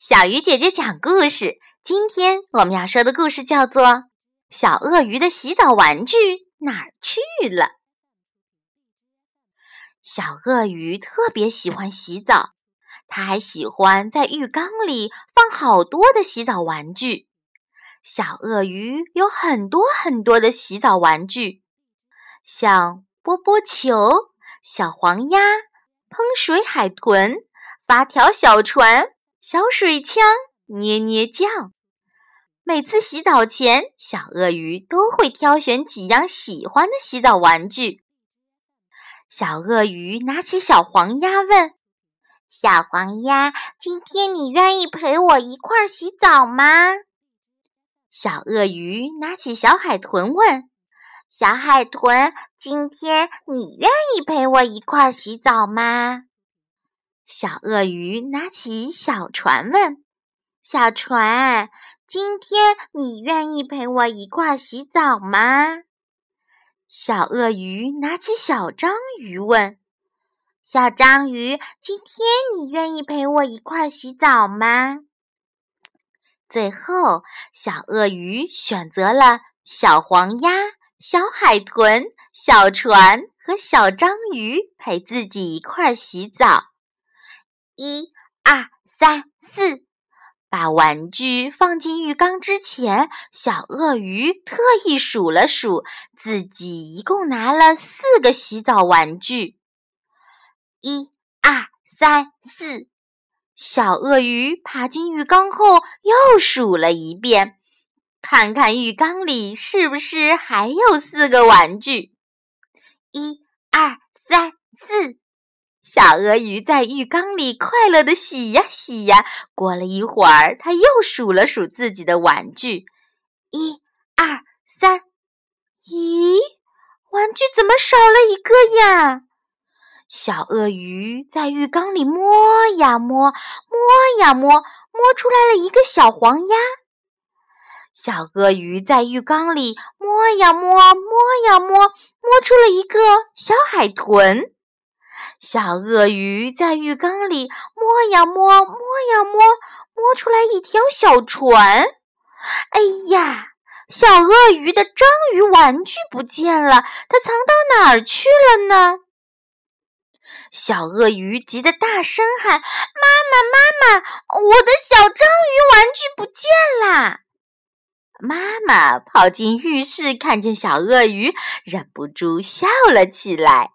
小鱼姐姐讲故事。今天我们要说的故事叫做《小鳄鱼的洗澡玩具哪儿去了》。小鳄鱼特别喜欢洗澡，它还喜欢在浴缸里放好多的洗澡玩具。小鳄鱼有很多很多的洗澡玩具，像波波球、小黄鸭、喷水海豚、发条小船。小水枪捏捏酱，每次洗澡前，小鳄鱼都会挑选几样喜欢的洗澡玩具。小鳄鱼拿起小黄鸭问：“小黄鸭，今天你愿意陪我一块儿洗澡吗？”小鳄鱼拿起小海豚问：“小海豚，今天你愿意陪我一块儿洗澡吗？”小鳄鱼拿起小船问：“小船，今天你愿意陪我一块洗澡吗？”小鳄鱼拿起小章鱼问：“小章鱼，今天你愿意陪我一块洗澡吗？”最后，小鳄鱼选择了小黄鸭、小海豚、小船和小章鱼陪自己一块洗澡。一二三四，把玩具放进浴缸之前，小鳄鱼特意数了数，自己一共拿了四个洗澡玩具。一二三四，小鳄鱼爬进浴缸后又数了一遍，看看浴缸里是不是还有四个玩具。一。小鳄鱼在浴缸里快乐地洗呀洗呀。过了一会儿，它又数了数自己的玩具：一、二、三。咦，玩具怎么少了一个呀？小鳄鱼在浴缸里摸呀摸，摸呀摸，摸出来了一个小黄鸭。小鳄鱼在浴缸里摸呀摸，摸呀摸，摸出了一个小海豚。小鳄鱼在浴缸里摸呀摸，摸呀摸，摸出来一条小船。哎呀，小鳄鱼的章鱼玩具不见了，它藏到哪儿去了呢？小鳄鱼急得大声喊：“妈妈，妈妈，我的小章鱼玩具不见啦！”妈妈跑进浴室，看见小鳄鱼，忍不住笑了起来。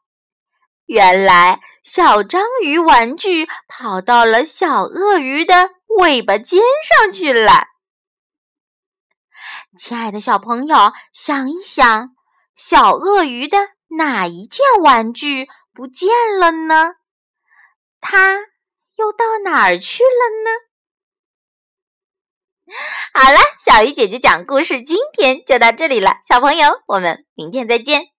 原来，小章鱼玩具跑到了小鳄鱼的尾巴尖上去了。亲爱的小朋友，想一想，小鳄鱼的哪一件玩具不见了呢？它又到哪儿去了呢？好了，小鱼姐姐讲故事，今天就到这里了。小朋友，我们明天再见。